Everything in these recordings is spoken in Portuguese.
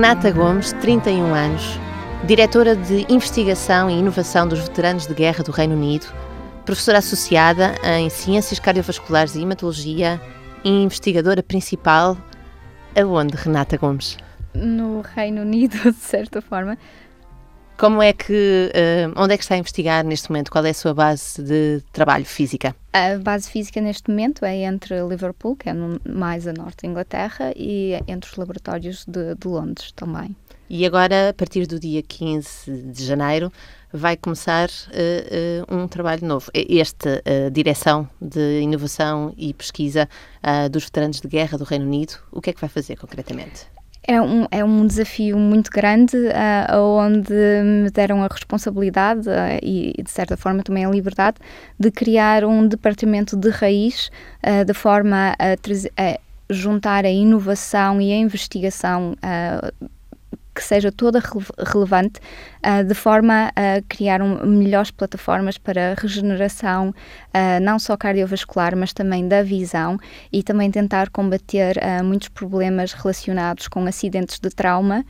Renata Gomes, 31 anos, diretora de Investigação e Inovação dos Veteranos de Guerra do Reino Unido, professora associada em Ciências Cardiovasculares e Hematologia e investigadora principal. Aonde, Renata Gomes? No Reino Unido, de certa forma. Como é que, uh, onde é que está a investigar neste momento? Qual é a sua base de trabalho física? A base física neste momento é entre Liverpool, que é no, mais a norte da Inglaterra, e entre os laboratórios de, de Londres também. E agora, a partir do dia 15 de janeiro, vai começar uh, uh, um trabalho novo. Esta uh, direção de inovação e pesquisa dos veteranos de guerra do Reino Unido, o que é que vai fazer concretamente? É um, é um desafio muito grande, uh, onde me deram a responsabilidade uh, e, de certa forma, também a liberdade de criar um departamento de raiz, uh, de forma a, a, juntar a inovação e a investigação uh, que seja toda relevante, uh, de forma a criar um, melhores plataformas para regeneração, uh, não só cardiovascular, mas também da visão e também tentar combater uh, muitos problemas relacionados com acidentes de trauma,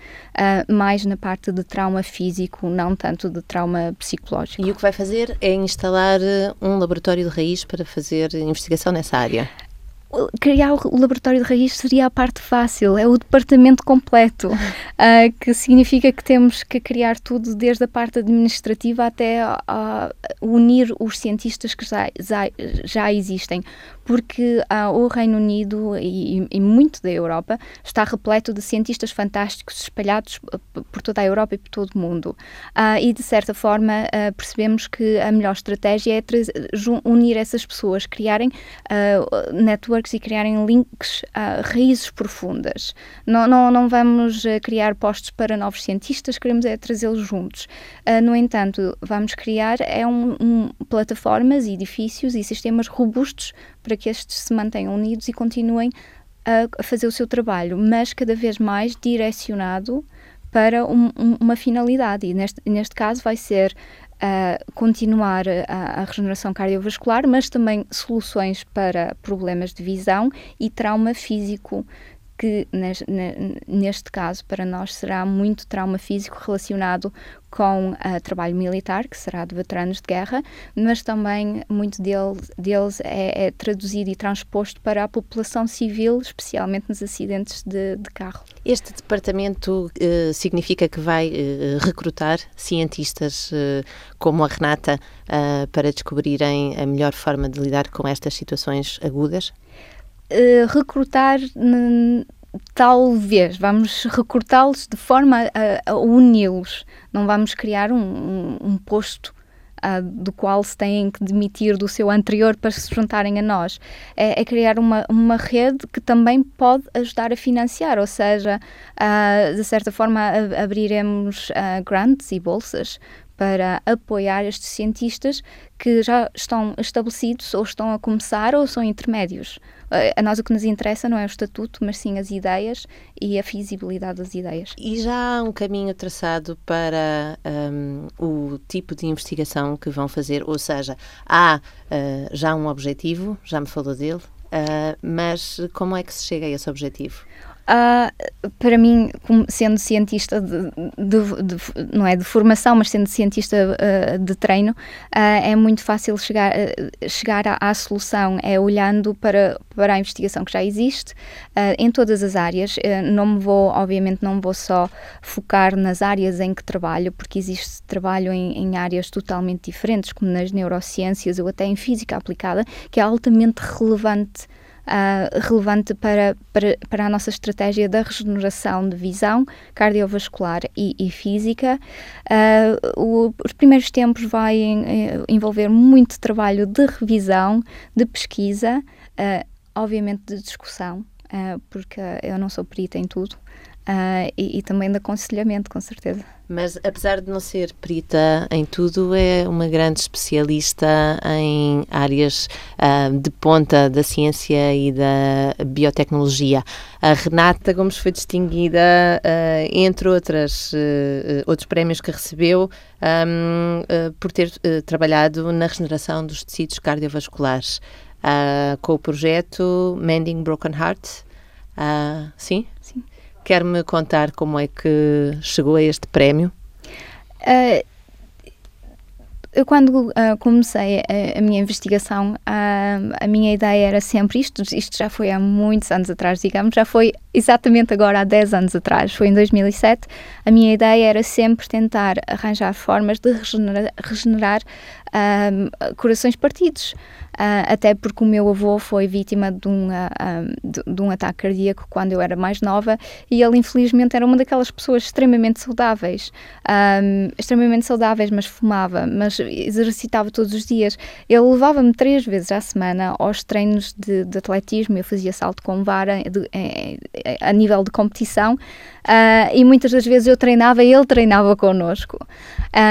mais na parte de trauma físico, não tanto de trauma psicológico. E o que vai fazer é instalar um laboratório de raiz para fazer investigação nessa área? Criar o laboratório de raiz seria a parte fácil, é o departamento completo, uh, que significa que temos que criar tudo, desde a parte administrativa até a unir os cientistas que já, já, já existem, porque uh, o Reino Unido e, e, muito da Europa está repleto de cientistas fantásticos espalhados por toda a Europa e por todo o mundo. Uh, e, de certa forma, percebemos que a melhor estratégia é unir essas pessoas, criarem networks networks e criarem links a raízes profundas. Não, não, não vamos uh, criar postos para novos cientistas, queremos é trazê-los juntos. Uh, no entanto, vamos criar é um, um, plataformas, edifícios e sistemas robustos para que estes se mantenham unidos e continuem a, fazer o seu trabalho, mas cada vez mais direcionado para um, uma finalidade. E neste, neste caso vai ser a continuar a, a, regeneração cardiovascular, mas também soluções para problemas de visão e trauma físico que neste caso para nós será muito trauma físico relacionado com uh, trabalho militar, que será de veteranos de guerra, mas também muito deles, deles é, é, traduzido e transposto para a população civil, especialmente nos acidentes de, de carro. Este departamento uh, significa que vai uh, recrutar cientistas como a Renata para descobrirem a melhor forma de lidar com estas situações agudas? Uh, recrutar talvez vamos recortá-los de forma a, a uni-los não vamos criar um, um, um posto uh, do qual se têm que demitir do seu anterior para se juntarem a nós. É, é criar uma, uma rede que também pode ajudar a financiar, ou seja, uh, de certa forma abriremos uh, grants e bolsas para apoiar estes cientistas que já estão estabelecidos ou estão a começar ou são intermédios. Eh, a nós o que nos interessa não é o estatuto, mas sim as ideias e a feasibilidade das ideias. E já há um caminho traçado para um, o tipo de investigação que vão fazer, ou seja, há uh, já um objetivo, já me falou dele, uh, mas como é que se chega a esse objetivo? Uh, para mim, sendo cientista de, de, de, não é de formação, mas sendo cientista uh, de treino, uh, é muito fácil chegar, chegar à, à, solução, é olhando para, para a investigação que já existe em todas as áreas. não me vou, obviamente, não vou só focar nas áreas em que trabalho, porque existe trabalho em, em áreas totalmente diferentes, como nas neurociências ou até em física aplicada, que é altamente relevante uh, relevante para, para, para a nossa estratégia da regeneração de visão cardiovascular e, e física. Uh, o, os primeiros tempos vai eh, envolver muito trabalho de revisão, de pesquisa, uh, obviamente de discussão, porque eu não sou perita em tudo. Uh, e, e, também de aconselhamento, com certeza. Mas apesar de não ser perita em tudo, é uma grande especialista em áreas uh, de ponta da ciência e da biotecnologia. A Renata Gomes foi distinguida, uh, entre outras, outros prémios que recebeu, um, por ter trabalhado na regeneração dos tecidos cardiovasculares, com o projeto Mending Broken Heart. sim? Sim Quer-me contar como é que chegou a este prémio? Uh, eu quando uh, comecei a, a, minha investigação, uh, a minha ideia era sempre isto, isto já foi há muitos anos atrás, digamos, já foi exatamente agora há 10 anos atrás, foi em 2007, a minha ideia era sempre tentar arranjar formas de regenerar, regenerar corações partidos. Uh, até porque o meu avô foi vítima de um, uh, de, de, um ataque cardíaco quando eu era mais nova e ele infelizmente era uma daquelas pessoas extremamente saudáveis, um, extremamente saudáveis, mas fumava, mas exercitava todos os dias. Ele levava-me três vezes à semana aos treinos de, de atletismo, eu fazia salto com vara de, a nível de competição uh, e muitas das vezes eu treinava e ele treinava connosco.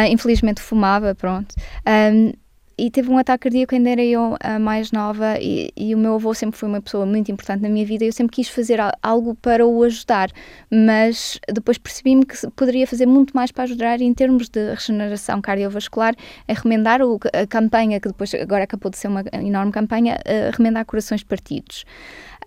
infelizmente fumava, pronto. Um, e teve um ataque cardíaco ainda era eu a mais nova e, e, o meu avô sempre foi uma pessoa muito importante na minha vida e eu sempre quis fazer algo para o ajudar, mas depois percebi-me que poderia fazer muito mais para ajudar em termos de regeneração cardiovascular, a remendar o, a campanha, que depois agora acabou de ser uma enorme campanha, a remendar corações partidos.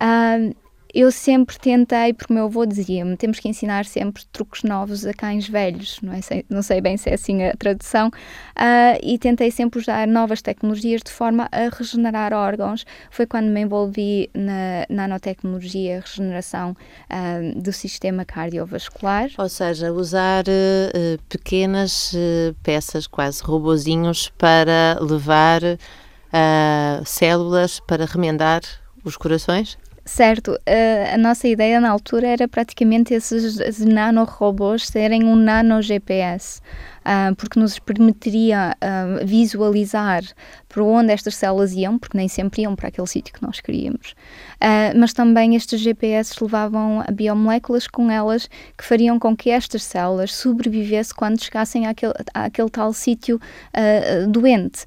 Uh, eu sempre tentei, porque meu avô dizia-me, temos que ensinar sempre truques novos a cães velhos, não, é? não sei bem se é assim a tradução, uh, e tentei sempre usar novas tecnologias de forma a regenerar órgãos. Foi quando me envolvi na nanotecnologia, regeneração uh, do sistema cardiovascular. Ou seja, usar uh, pequenas peças, quase robozinhos, para levar células para remendar os corações? Certo, a, a nossa ideia na altura era praticamente esses nanorobôs serem um nano GPS, uh, porque nos permitiria uh, visualizar para onde estas células iam, porque nem sempre iam para aquele sítio que nós queríamos. Uh, mas também estes GPS levavam a biomoléculas com elas que fariam com que estas células sobrevivessem quando chegassem àquele, àquele tal sítio doente.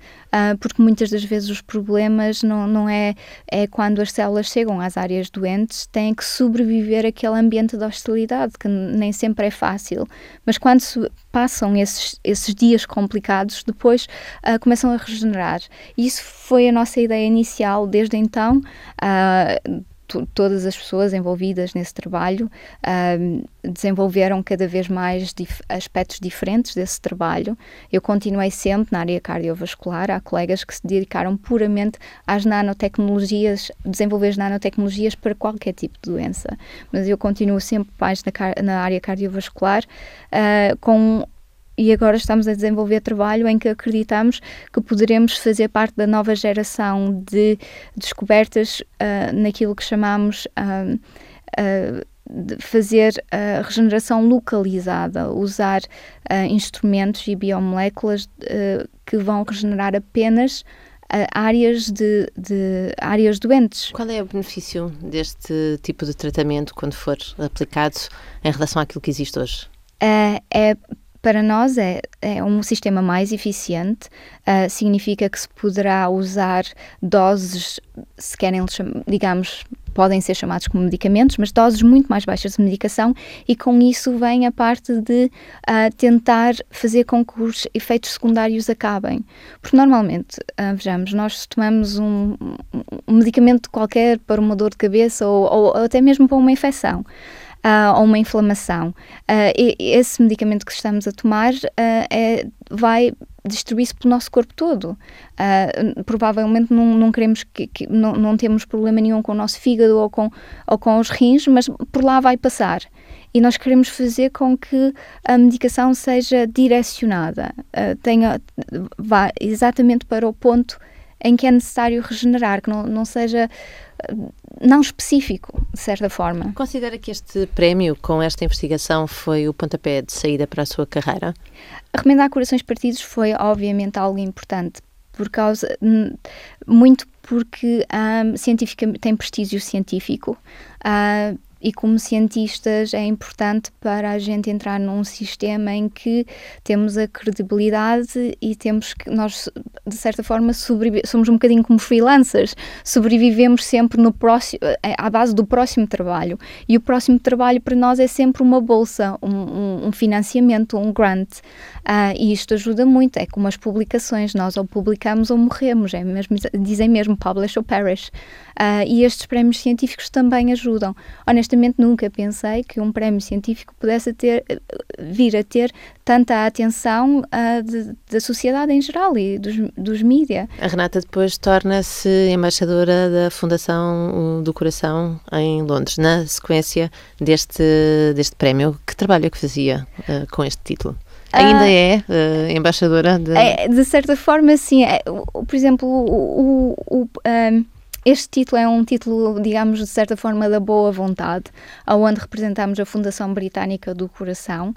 Porque muitas das vezes os problemas não, não é, é quando as células chegam às áreas doentes, têm que sobreviver àquele ambiente de hostilidade, que nem sempre é fácil. Mas quando passam esses, esses dias complicados, depois começam a regenerar. Isso foi a nossa ideia inicial desde então. Uh, todas as pessoas envolvidas nesse trabalho uh, desenvolveram cada vez mais dif aspectos diferentes desse trabalho. Eu continuei sempre na área cardiovascular, há colegas que se dedicaram puramente às nanotecnologias, desenvolver as nanotecnologias para qualquer tipo de doença, mas eu continuo sempre mais na, na área cardiovascular uh, com e agora estamos a desenvolver trabalho em que acreditamos que poderemos fazer parte da nova geração de descobertas uh, naquilo que chamamos uh, uh, de fazer a regeneração localizada, usar instrumentos e biomoléculas que vão regenerar apenas áreas de, de, áreas doentes. Qual é o benefício deste tipo de tratamento quando for aplicado em relação àquilo que existe hoje? é para nós é, é um sistema mais eficiente, uh, significa que se poderá usar doses, se querem, digamos, podem ser chamados como medicamentos, mas doses muito mais baixas de medicação, e com isso vem a parte de uh, tentar fazer com que os efeitos secundários acabem. Porque normalmente, uh, vejamos, nós tomamos um, um, medicamento qualquer para uma dor de cabeça ou, ou até mesmo para uma infecção uh, ou uma inflamação. Uh, esse medicamento que estamos a tomar uh, é, vai distribuir-se pelo nosso corpo todo. Uh, provavelmente não, não queremos que, que, não, não temos problema nenhum com o nosso fígado ou com, ou com os rins, mas por lá vai passar. E nós queremos fazer com que a medicação seja direcionada, uh, tenha, vá exatamente para o ponto em que é necessário regenerar, que não, não seja não específico, de certa forma. Considera que este prémio, com esta investigação, foi o pontapé de saída para a sua carreira? Remendar corações partidos foi, obviamente, algo importante, por causa. muito porque um, tem prestígio científico. Uh, e como cientistas é importante para a gente entrar num sistema em que temos a credibilidade e temos que nós de certa forma somos um bocadinho como freelancers, sobrevivemos sempre no próximo eh, à base do próximo trabalho. E o próximo trabalho para nós é sempre uma bolsa, um, um, financiamento, um grant. Uh, e isto ajuda muito, é como as publicações, nós ou publicamos ou morremos, é mesmo, dizem mesmo publish or perish uh, e estes prémios científicos também ajudam. Honestamente nunca pensei que um prémio científico pudesse ter, vir a ter tanta atenção uh, de, da sociedade em geral e dos, dos mídias. A Renata depois torna-se embaixadora da Fundação do Coração em Londres, na sequência deste, deste prémio. Que trabalho é que fazia uh, com este título? Ainda é uh, embaixadora? De... É, de certa forma, sim. É, por exemplo, o, o, o um, este título é um título, digamos, de certa forma, da boa vontade, onde representamos a Fundação Britânica do Coração,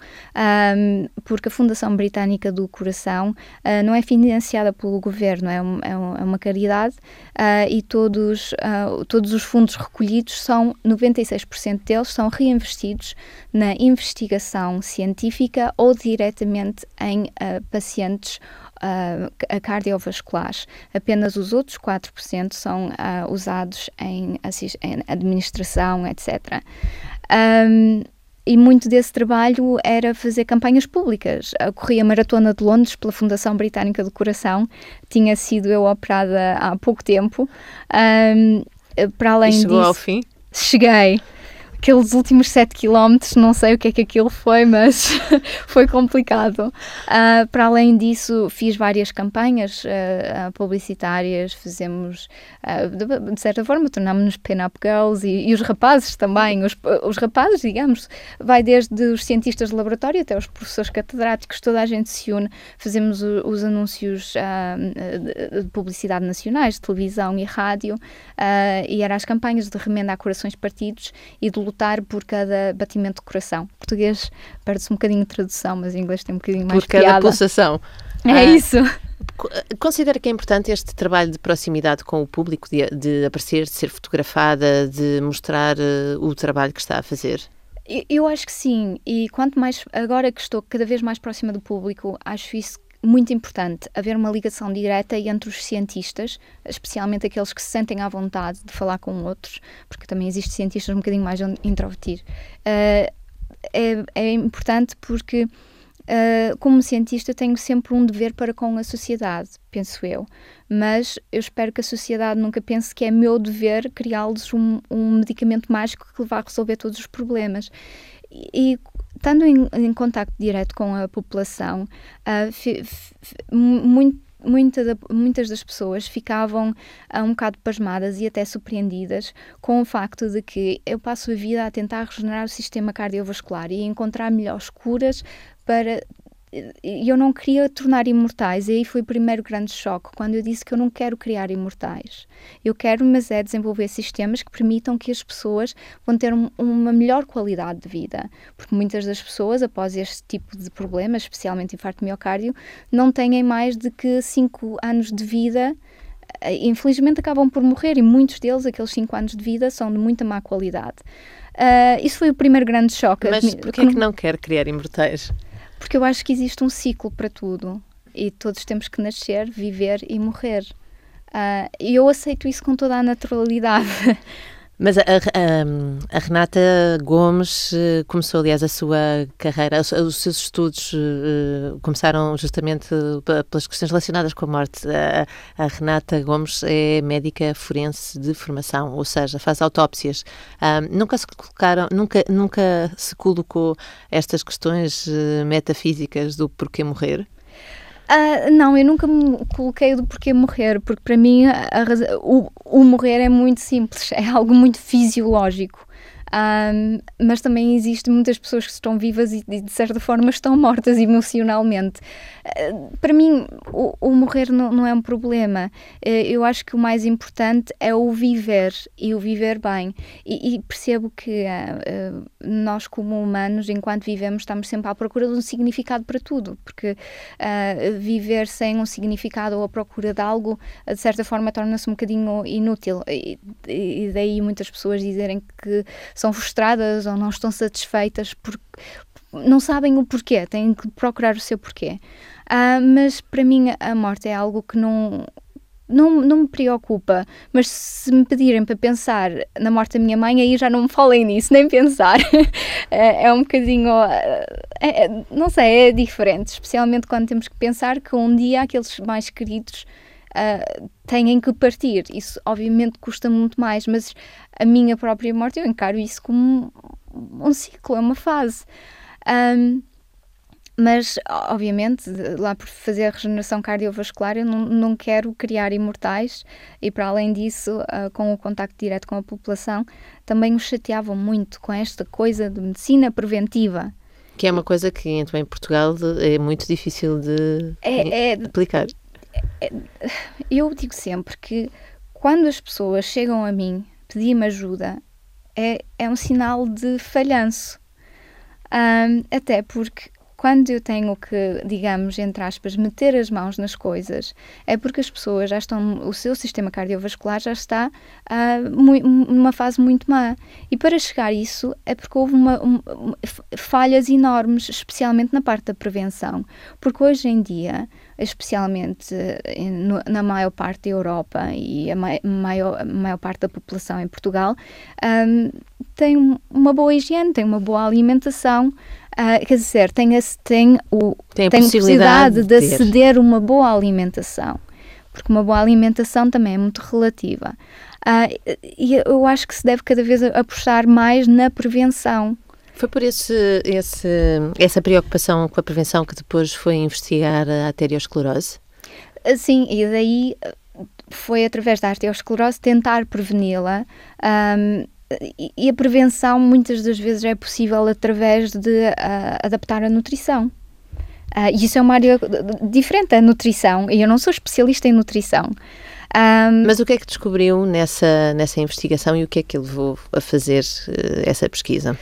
um, porque a Fundação Britânica do Coração uh, não é financiada pelo governo, é, um, é, um, é uma caridade uh, e todos, uh, todos os fundos recolhidos são, 96% deles são reinvestidos na investigação científica ou diretamente em pacientes uh, cardiovasculares. Apenas os outros 4% são uh, usados em, em, administração, etc. Um, e muito desse trabalho era fazer campanhas públicas. Corri a Maratona de Londres pela Fundação Britânica do Coração, tinha sido eu operada há pouco tempo. Um, para além e chegou disso, ao fim? Cheguei aqueles últimos 7 km, não sei o que é que aquilo foi, mas foi complicado. Uh, para além disso, fiz várias campanhas uh, publicitárias, fizemos, uh, de, de, certa forma, tornámos-nos pin-up girls e, e, os rapazes também. Os, os rapazes, digamos, vai desde os cientistas de laboratório até os professores catedráticos, toda a gente se une, fazemos o, os anúncios de, de, publicidade nacionais, de televisão e rádio, e eram as campanhas de remendar corações partidos e de lutar por cada batimento de coração. Português perde-se um bocadinho de tradução, mas em inglês tem um bocadinho mais Por cada piada. pulsação. É ah, isso. Considera que é importante este trabalho de proximidade com o público, de, de aparecer, de ser fotografada, de mostrar uh, o trabalho que está a fazer? Eu acho que sim, e quanto mais agora que estou cada vez mais próxima do público, acho isso muito importante haver uma ligação direta entre os cientistas, especialmente aqueles que se sentem à vontade de falar com outros, porque também existem cientistas um bocadinho mais introvertidos. Uh, é, é, importante porque, uh, como cientista, tenho sempre um dever para com a sociedade, penso eu. Mas eu espero que a sociedade nunca pense que é meu dever criar-lhes um, um medicamento mágico que vai resolver todos os problemas. E, estando em, em contato direto com a população, uh, muito Muita da, muitas das pessoas ficavam uh, um bocado pasmadas e até surpreendidas com o facto de que eu passo a vida a tentar regenerar o sistema cardiovascular e encontrar melhores curas para eu não queria tornar imortais, e aí foi o primeiro grande choque, quando eu disse que eu não quero criar imortais. Eu quero, mas é desenvolver sistemas que permitam que as pessoas vão ter um, uma melhor qualidade de vida, porque muitas das pessoas, após este tipo de problemas, especialmente infarto miocárdio, não têm mais de que 5 anos de vida eh, infelizmente acabam por morrer e muitos deles, aqueles 5 anos de vida, são de muita má qualidade. Uh, isso foi o primeiro grande choque. Mas porquê é que não quer criar imortais? Porque eu acho que existe um ciclo para tudo e todos temos que nascer, viver e morrer. Uh, e eu aceito isso com toda a naturalidade. Mas a, a, a, Renata Gomes eh, começou, aliás, a sua carreira, os, os seus estudos uh, começaram justamente pelas questões relacionadas com a morte. A, a, Renata Gomes é médica forense de formação, ou seja, faz autópsias. Uh, nunca se colocaram, nunca, nunca se colocou estas questões metafísicas do porquê morrer? Uh, não, eu nunca me coloquei do porquê morrer, porque para mim a, a, o, o morrer é muito simples, é algo muito fisiológico. Um, mas também existem muitas pessoas que estão vivas e, de certa forma estão mortas emocionalmente. Uh, para mim, o, o morrer não, não, é um problema. Uh, eu acho que o mais importante é o viver e o viver bem. E, e percebo que uh, nós, como humanos, enquanto vivemos, estamos sempre à procura de um significado para tudo, porque viver sem um significado ou à procura de algo, de certa forma, torna-se um bocadinho inútil. E, e daí muitas pessoas dizerem que são frustradas ou não estão satisfeitas porque não sabem o porquê, têm que procurar o seu porquê. Uh, mas para mim a morte é algo que não, não, não me preocupa, mas se me pedirem para pensar na morte da minha mãe, aí já não me falem nisso, nem pensar. é, é, um bocadinho. É, é, não sei, é diferente, especialmente quando temos que pensar que um dia aqueles mais queridos uh, têm que partir. Isso, obviamente, custa muito mais, mas a minha própria morte eu encaro isso como um, um ciclo, é uma fase. Um, mas, obviamente, lá por fazer a regeneração cardiovascular, eu não, não quero criar imortais e, para além disso, uh, com o contacto direto com a população, também os chateavam muito com esta coisa de medicina preventiva. Que é uma coisa que, então, em Portugal, é muito difícil de é, é, aplicar. É, eu digo sempre que quando as pessoas chegam a mim pedir-me ajuda, é, é um sinal de falhanço. Um, até porque quando eu tenho que, digamos, entre aspas, meter as mãos nas coisas, é porque as pessoas já estão, o seu sistema cardiovascular já está uh, numa fase muito má. E para chegar a isso é porque houve uma, um, falhas enormes, especialmente na parte da prevenção. Porque hoje em dia, especialmente no, na maior parte da Europa e a maior, a maior parte da população em Portugal, um, tem uma boa higiene, tem uma boa alimentação. Uh, quer dizer, tem, a, tem, o, tem a tem possibilidade, de, de aceder uma boa alimentação, porque uma boa alimentação também é muito relativa. Uh, e eu acho que se deve cada vez apostar mais na prevenção. Foi por esse, esse, essa preocupação com a prevenção que depois foi investigar a arteriosclerose? Ah, sim, e daí foi através da arteriosclerose tentar preveni-la. Um, e a prevenção muitas das vezes é possível através de uh, adaptar a nutrição. Uh, e isso é uma área diferente da nutrição, e eu não sou especialista em nutrição. Um, Mas o que é que descobriu nessa, nessa investigação e o que é que levou a fazer uh, essa pesquisa?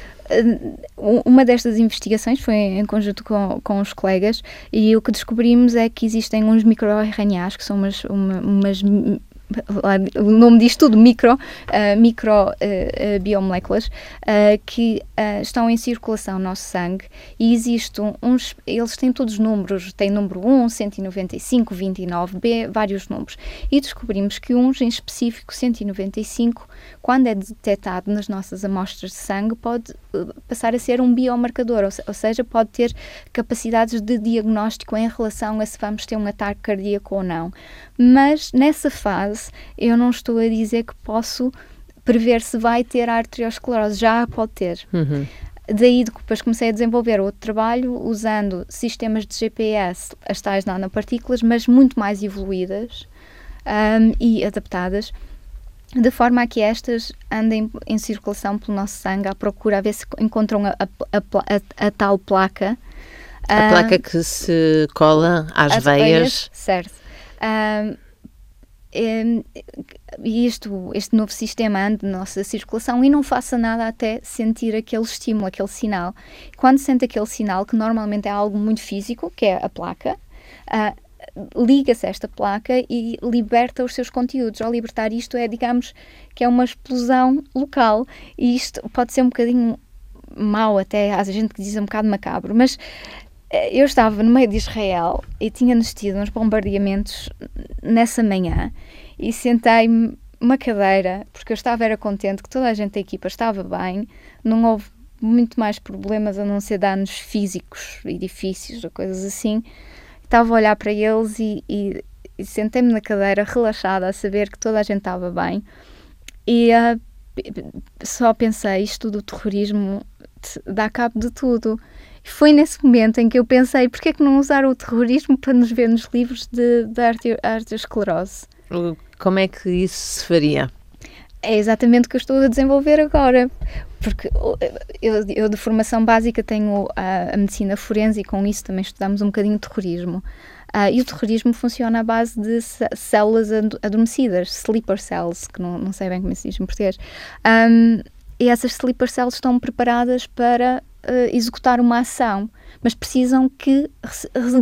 uma destas investigações foi em conjunto com, com os colegas e o que descobrimos é que existem uns microRNAs, que são umas, uma, umas o nome diz tudo, micro, uh, micro uh, uh, biomoléculas, que estão em circulação no nosso sangue e existem uns, eles têm todos os números, tem número 1, 195, 29B, vários números. E descobrimos que uns em específico, 195, quando é detectado nas nossas amostras de sangue, pode passar a ser um biomarcador, ou, ou seja, pode ter capacidades de diagnóstico em relação a se vamos ter um ataque cardíaco ou não. Mas nessa fase, eu não estou a dizer que posso prever se vai ter arteriosclerose, já pode ter. Uhum. Daí depois comecei a desenvolver outro trabalho usando sistemas de GPS, as tais nanopartículas, mas muito mais evoluídas um, e adaptadas, de forma a que estas andem em circulação pelo nosso sangue à procura, a ver se encontram a, a, a, a tal placa. A placa que se cola às veias. veias. Certo. Uh, e isto, este novo sistema ande na nossa circulação e não faça nada até sentir aquele estímulo, aquele sinal. Quando sente aquele sinal, que normalmente é algo muito físico, que é a placa, uh, liga-se a esta placa e liberta os seus conteúdos. Ao libertar isto é, digamos, que é uma explosão local e isto pode ser um bocadinho mau até, há gente que diz um bocado macabro, mas eu estava no meio de Israel e tinha-nos tido uns bombardeamentos nessa manhã e sentei-me uma cadeira porque eu estava era contente que toda a gente da equipa estava bem, não houve muito mais problemas a não ser danos físicos, edifícios ou coisas assim. Estava a olhar para eles e, e, e sentei-me na cadeira relaxada a saber que toda a gente estava bem e uh, só pensei isto do terrorismo dá cabo de tudo foi nesse momento em que eu pensei, porquê é que não usar o terrorismo para nos ver nos livros de, de arteriosclerose? Como é que isso se faria? É exatamente o que eu estou a desenvolver agora, porque eu, eu de formação básica tenho a, a, medicina forense e com isso também estudamos um bocadinho terrorismo. Uh, e o terrorismo funciona à base de células adormecidas, sleeper cells, que não, não sei bem como se diz em português. Um, e essas sleeper cells estão preparadas para uh, executar uma ação, mas precisam que,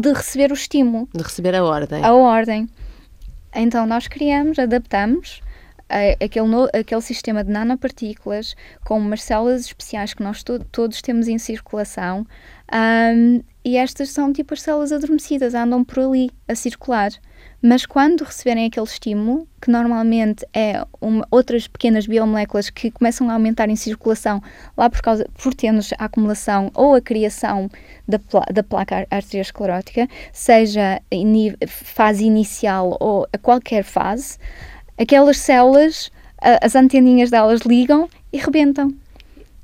de receber o estímulo. De receber a ordem. A ordem. Então nós criamos, adaptamos uh, aquele, no, aquele sistema de nanopartículas com umas células especiais que nós to todos temos em circulação um, e estas são tipo as células adormecidas, andam por ali a circular. Mas quando receberem aquele estímulo, que normalmente é uma, outras pequenas biomoléculas que começam a aumentar em circulação lá por causa por termos a acumulação ou a criação da, pla, da placa arteriosclerótica, seja em fase inicial ou a qualquer fase, aquelas células, as anteninhas delas ligam e rebentam.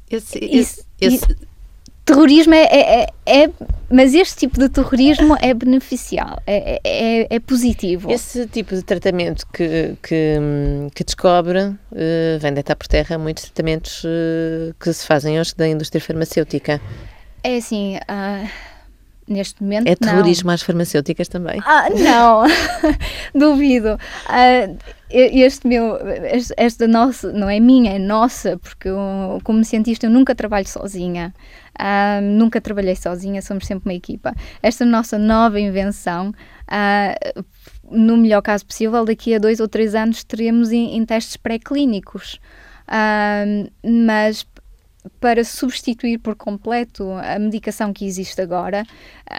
Esse, esse, esse, terrorismo é, é, é, é, Mas este tipo de terrorismo é beneficial, é, é, é positivo. Esse tipo de tratamento que, que, que descobre uh, vem deitar por terra muitos tratamentos uh, que se fazem hoje da indústria farmacêutica. É assim. Uh, neste momento. É terrorismo não. às farmacêuticas também? Ah, não, duvido. Uh, este meu, esta nossa, não é minha, é nossa, porque eu, como cientista eu nunca trabalho sozinha. Uh, nunca trabalhei sozinha, somos sempre uma equipa. Esta nossa nova invenção, uh, no melhor caso possível, daqui a dois ou três anos teremos em, em testes pré-clínicos. Uh, mas para substituir por completo a medicação que existe agora,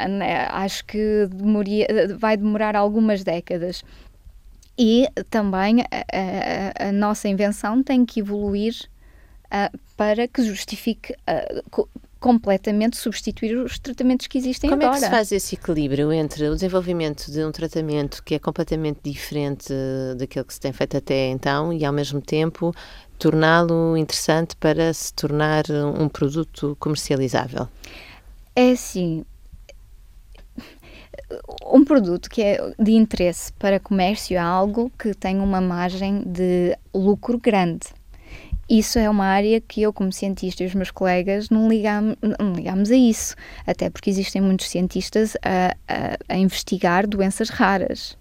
né, acho que demoria, vai demorar algumas décadas. E também a, a, a nossa invenção tem que evoluir uh, para que justifique uh, completamente substituir os tratamentos que existem Como agora. Como é que se faz esse equilíbrio entre o desenvolvimento de um tratamento que é completamente diferente daquilo que se tem feito até então e, ao mesmo tempo, torná-lo interessante para se tornar um produto comercializável? É assim, um produto que é de interesse para comércio é algo que tem uma margem de lucro grande isso é uma área que eu, como cientista e os meus colegas, não ligamos, não ligamos a isso. Até porque existem muitos cientistas a, a, a investigar doenças raras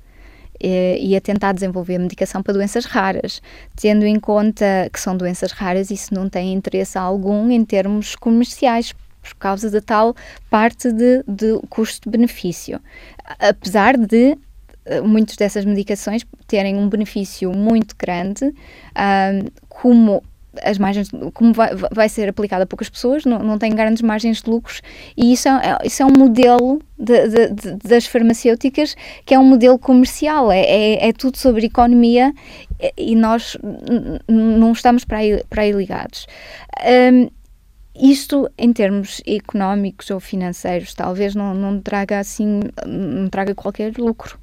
e a tentar desenvolver medicação para doenças raras, tendo em conta que são doenças raras, isso não tem interesse algum em termos comerciais, por causa da tal parte de, de custo-benefício. Apesar de eh, muitas dessas medicações terem um benefício muito grande, um, como as margens, como vai, vai, ser aplicada a poucas pessoas, não, não tem grandes margens de lucros, e isso é, isso é um modelo de, de, de, das farmacêuticas que é um modelo comercial, é, é, é tudo sobre economia e nós não estamos para aí, para aí ligados. Um, isto, em termos económicos ou financeiros, talvez não, não traga assim, não traga qualquer lucro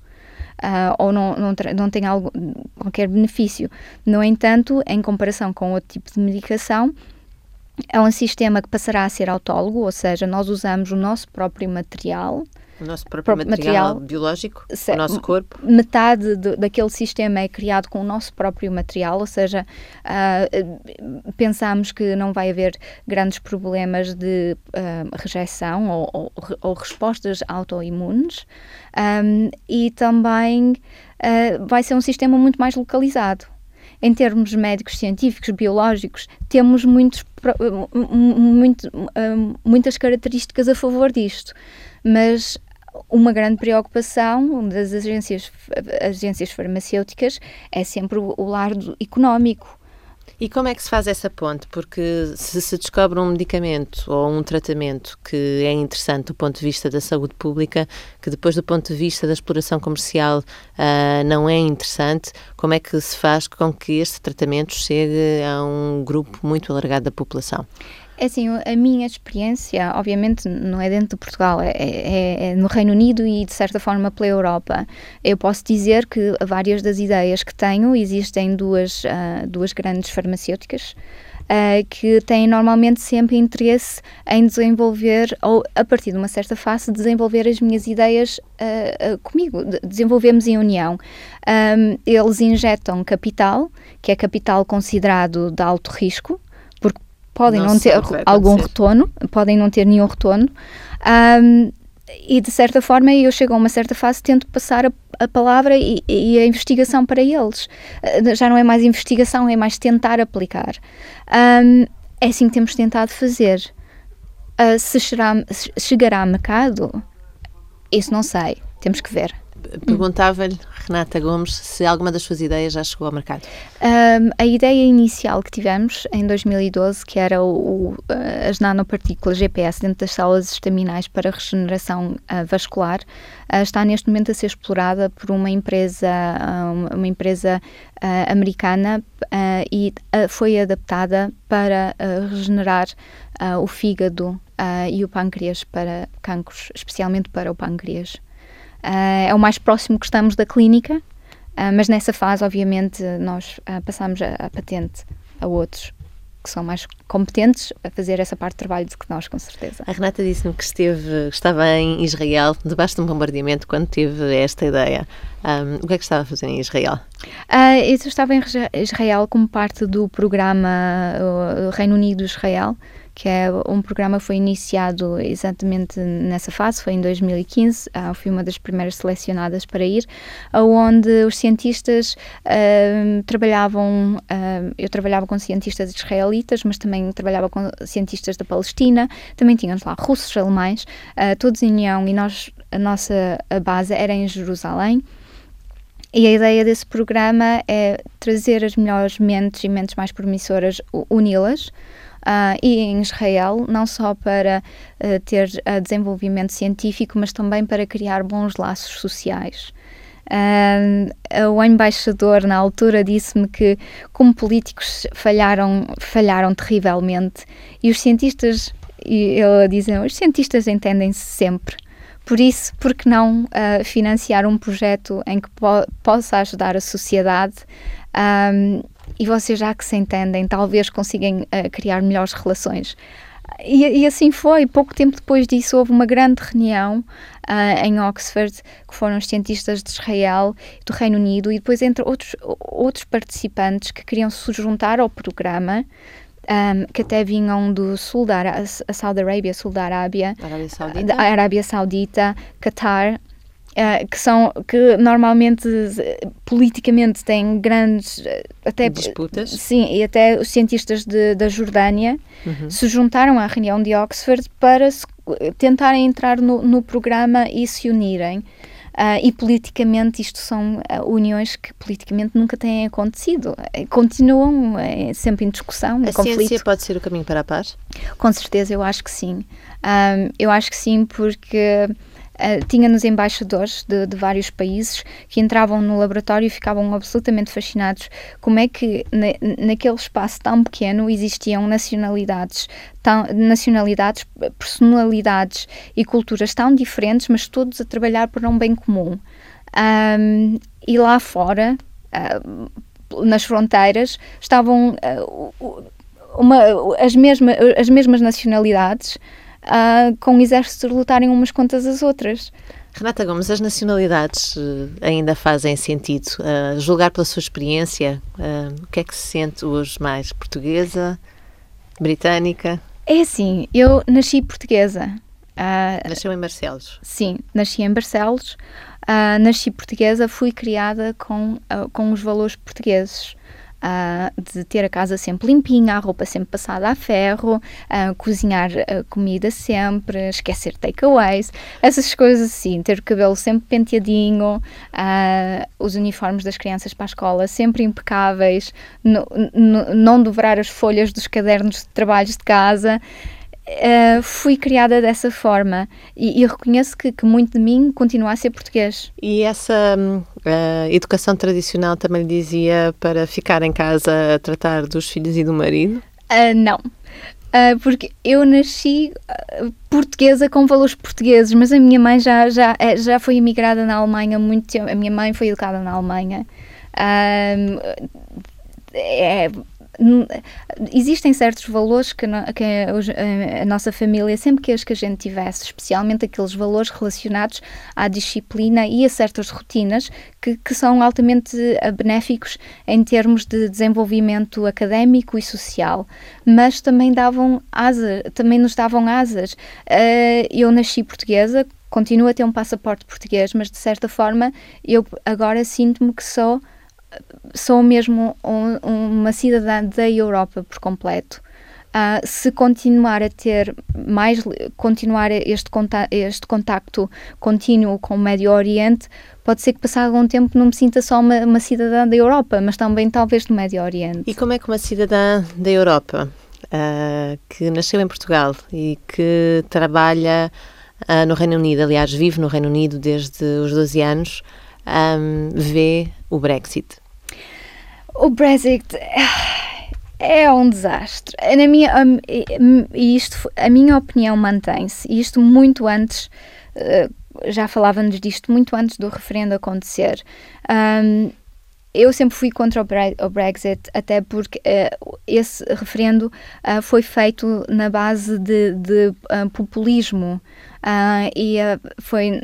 uh, ou não, não, não tem algo, qualquer benefício. No entanto, em comparação com outro tipo de medicação, é um sistema que passará a ser autólogo, ou seja, nós usamos o nosso próprio material o nosso próprio material, material biológico, o nosso corpo? Metade do, daquele sistema é criado com o nosso próprio material, ou seja, uh, pensamos que não vai haver grandes problemas de uh, rejeição ou, ou, ou, respostas autoimunes um, e também uh, vai ser um sistema muito mais localizado em termos médicos, científicos, biológicos, temos muitos, muito, muitas características a favor disto. Mas uma grande preocupação das agências, agências farmacêuticas é sempre o, lado económico. E como é que se faz essa ponte? Porque se se descobre um medicamento ou um tratamento que é interessante do ponto de vista da saúde pública, que depois do ponto de vista da exploração comercial uh, não é interessante, como é que se faz com que este tratamento chegue a um grupo muito alargado da população? É assim, a minha experiência, obviamente, não é dentro de Portugal, é, é, é, no Reino Unido e, de certa forma, pela Europa. Eu posso dizer que várias das ideias que tenho, existem duas, uh, duas grandes farmacêuticas uh, que têm normalmente sempre interesse em desenvolver, ou a partir de uma certa fase, desenvolver as minhas ideias uh, comigo, desenvolvemos em união. Um, eles injetam capital, que é capital considerado de alto risco, podem não, não ter algum retorno, podem não ter nenhum retorno. Um, e de certa forma eu chego a uma certa fase tento passar a, a palavra e, e, a investigação para eles. Uh, já não é mais investigação é mais tentar aplicar. Um, é assim que temos tentado fazer. Uh, se, chegará, se chegará a mercado isso não sei. Temos que ver perguntava-lhe, Renata Gomes, se alguma das suas ideias já chegou ao mercado. Um, a ideia inicial que tivemos em 2012, que era o, o, as nanopartículas GPS dentro das células estaminais para regeneração uh, vascular, uh, está neste momento a ser explorada por uma empresa, uh, uma empresa americana e foi adaptada para regenerar o fígado e o pâncreas para cancros, especialmente para o pâncreas. É o mais próximo que estamos da clínica, mas nessa fase, obviamente, nós passamos a, a patente a outros que são mais competentes a fazer essa parte de trabalho do que nós, com certeza. A Renata disse-me que esteve, estava em Israel, debaixo de um bombardeamento, quando teve esta ideia. Um, o que é que estava a fazer em Israel? Uh, eu estava em Israel como parte do programa Reino Unido-Israel, que é um programa foi iniciado exatamente nessa fase, foi em 2015, ah, fui uma das primeiras selecionadas para ir, onde os cientistas uh, trabalhavam, uh, eu trabalhava com cientistas israelitas, mas também trabalhava com cientistas da Palestina, também tínhamos lá russos, alemães, uh, todos em união, e nós, a nossa a base era em Jerusalém, e a ideia desse programa é trazer as melhores mentes e mentes mais promissoras, uni-las, uh, e em Israel, não só para uh, ter uh, desenvolvimento científico, mas também para criar bons laços sociais. o embaixador na altura disse-me que como políticos falharam falharam terrivelmente. E os cientistas e ele dizem os cientistas entendem-se sempre. Por isso, por que não uh, financiar um projeto em que po possa ajudar a sociedade? Um, e vocês já que se entendem, talvez consigam uh, criar melhores relações. E, e, assim foi. Pouco tempo depois disso, houve uma grande reunião uh, em Oxford, que foram os cientistas de Israel, do Reino Unido, e depois entre outros, outros participantes que queriam se juntar ao programa. Um, que até vinham do sul da Saudi Arábia, sul da Arábia, Arábia Saudita, Arábia Saudita Qatar, Uh, que são que normalmente politicamente têm grandes até disputas. sim e até os cientistas de, da Jordânia uhum. se juntaram à reunião de Oxford para se, tentarem entrar no, no, programa e se unirem. Uh, e politicamente isto são uh, uniões que politicamente nunca têm acontecido. Continuam é, sempre em discussão a conflito. ciência pode ser o caminho para a paz? Com certeza eu acho que sim. Um, eu acho que sim porque Uh, Tinha-nos embaixadores de, de, vários países que entravam no laboratório e ficavam absolutamente fascinados como é que na, naquele espaço tão pequeno existiam nacionalidades, tão, nacionalidades, personalidades e culturas tão diferentes, mas todos a trabalhar para um bem comum. Um, e lá fora, uh, nas fronteiras, estavam uh, uma, as, mesma, as mesmas nacionalidades uh, com exércitos lutarem umas contra as outras. Renata Gomes, as nacionalidades uh, ainda fazem sentido? Uh, julgar pela sua experiência, uh, o que é que se sente hoje mais? Portuguesa? Britânica? É assim, eu nasci portuguesa. Nasceu em Barcelos? Sim, nasci em Barcelos. nasci portuguesa, fui criada com, com os valores portugueses uh, de ter a casa sempre limpinha, a roupa sempre passada a ferro, uh, cozinhar uh, comida sempre, esquecer takeaways, essas coisas assim, ter o cabelo sempre penteadinho, os uniformes das crianças para a escola sempre impecáveis, no, no, não dobrar as folhas dos cadernos de trabalhos de casa. Uh, fui criada dessa forma e, e reconheço que, que, muito de mim continua a ser português. E essa uh, educação tradicional também lhe dizia para ficar em casa a tratar dos filhos e do marido? Uh, não. porque eu nasci portuguesa com valores portugueses, mas a minha mãe já, já, é, já foi imigrada na Alemanha há muito tempo. A minha mãe foi educada na Alemanha. é, existem certos valores que, que a, a, nossa família sempre quis que a gente tivesse, especialmente aqueles valores relacionados à disciplina e a certas rotinas que, que são altamente eh, benéficos em termos de desenvolvimento académico e social, mas também davam também nos davam asas. Uh, eu nasci portuguesa, continuo a ter um passaporte português, mas de certa forma eu agora sinto-me que sou sou mesmo um, uma cidadã da Europa por completo. Uh, se continuar a ter mais, continuar este, conta este contacto contínuo com o Médio Oriente, pode ser que passado algum tempo não me sinta só uma, uma, cidadã da Europa, mas também talvez do Médio Oriente. E como é que uma cidadã da Europa, uh, que nasceu em Portugal e que trabalha uh, no Reino Unido, aliás, vive no Reino Unido desde os 12 anos, um, vê o Brexit? O Brexit é um desastre. Na minha, e isto, a minha opinião mantém-se. Isto muito antes, eh, já falávamos disto muito antes do referendo acontecer. Um, eu sempre fui contra o Brexit, até porque uh, esse referendo uh, foi feito na base de, de uh, populismo e foi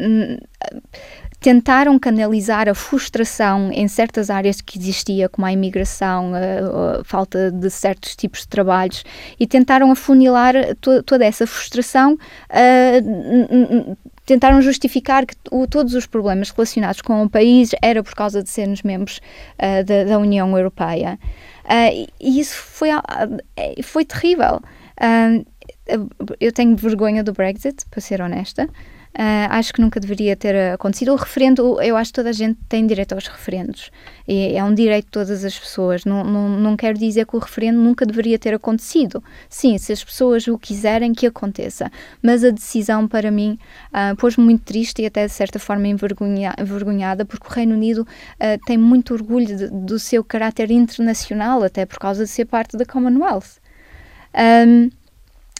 tentaram canalizar a frustração em certas áreas que existia, como a imigração, a, falta de certos tipos de trabalhos, e tentaram afunilar to, toda essa frustração. Tentaram justificar que o, todos os problemas relacionados com o país era por causa de sermos membros uh, da, da, União Europeia. Uh, e isso foi, foi terrível. eu tenho vergonha do Brexit, para ser honesta. Uh, acho que nunca deveria ter acontecido. O referendo, eu acho que toda a gente tem direito aos referendos. E é um direito de todas as pessoas. Não, não, não quero dizer que o referendo nunca deveria ter acontecido. Sim, se as pessoas o quiserem, que aconteça. Mas a decisão, para mim, uh, pôs-me muito triste e até de certa forma envergonha, envergonhada, porque o Reino Unido uh, tem muito orgulho de, do seu caráter internacional, até por causa de ser parte da Commonwealth. Um,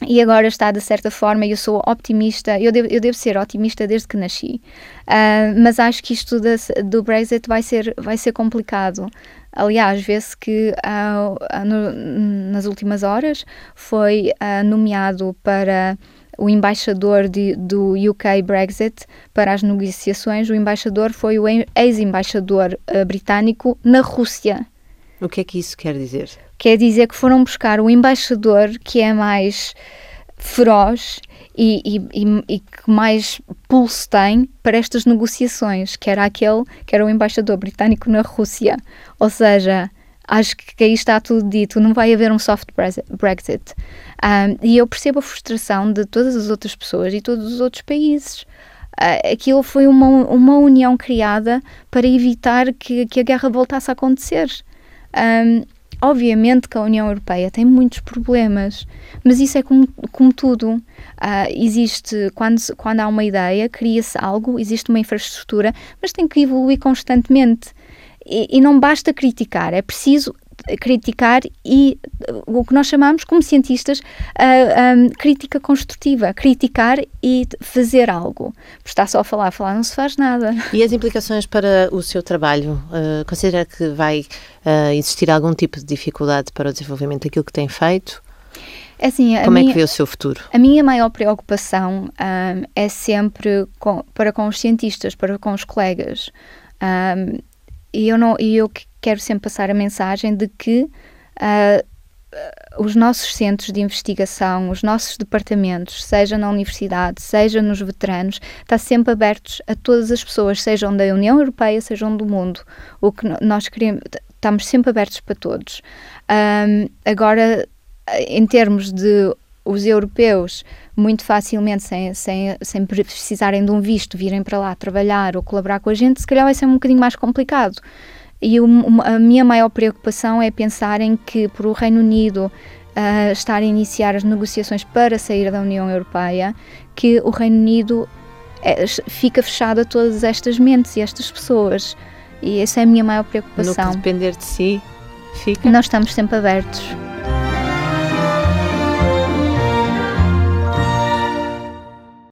e agora está de certa forma, eu sou optimista, eu devo, eu devo ser otimista desde que nasci, uh, mas acho que isto de, do Brexit vai ser, vai ser complicado. Aliás, vê-se que uh, no, nas últimas horas foi uh, nomeado para o embaixador de, do UK Brexit para as negociações, o embaixador foi o ex-embaixador britânico na Rússia. O que é que isso quer dizer? Quer dizer que foram buscar o embaixador que é mais feroz e, e, e, e, que mais pulso tem para estas negociações, que era aquele que era o embaixador britânico na Rússia. Ou seja, acho que aí está tudo dito, não vai haver um soft Brexit. Um, e eu percebo a frustração de todas as outras pessoas e todos os outros países. Uh, aquilo foi uma, uma união criada para evitar que, que a guerra voltasse a acontecer. Um, Obviamente que a União Europeia tem muitos problemas, mas isso é como, como tudo. Uh, existe, quando, quando há uma ideia, cria-se algo, existe uma infraestrutura, mas tem que evoluir constantemente. E, e não basta criticar, é preciso criticar e o que nós chamamos como cientistas uh, um, crítica construtiva, criticar e fazer algo. Porque está só a falar, a falar não se faz nada. E as implicações para o seu trabalho? Uh, considera que vai uh, existir algum tipo de dificuldade para o desenvolvimento daquilo que tem feito? É assim, Como minha, é que vê o seu futuro? A minha maior preocupação um, é sempre com, para com os cientistas, para com os colegas. Um, e eu, não, e eu quero sempre passar a mensagem de que uh, os nossos centros de investigação, os nossos departamentos, seja na universidade, seja nos veteranos, está sempre abertos a todas as pessoas, sejam da União Europeia, sejam do mundo. O que nós queremos, estamos sempre abertos para todos. Um, agora, em termos de os europeus muito facilmente, sem, sem, sem precisarem de um visto, virem para lá trabalhar ou colaborar com a gente, se calhar vai ser um bocadinho mais complicado. E a minha maior preocupação é pensar em que, por o Reino Unido uh, estar a iniciar as negociações para sair da União Europeia, que o Reino Unido é, fica fechado a todas estas mentes e estas pessoas. E essa é a minha maior preocupação. No que depender de si, fica. Nós estamos sempre abertos.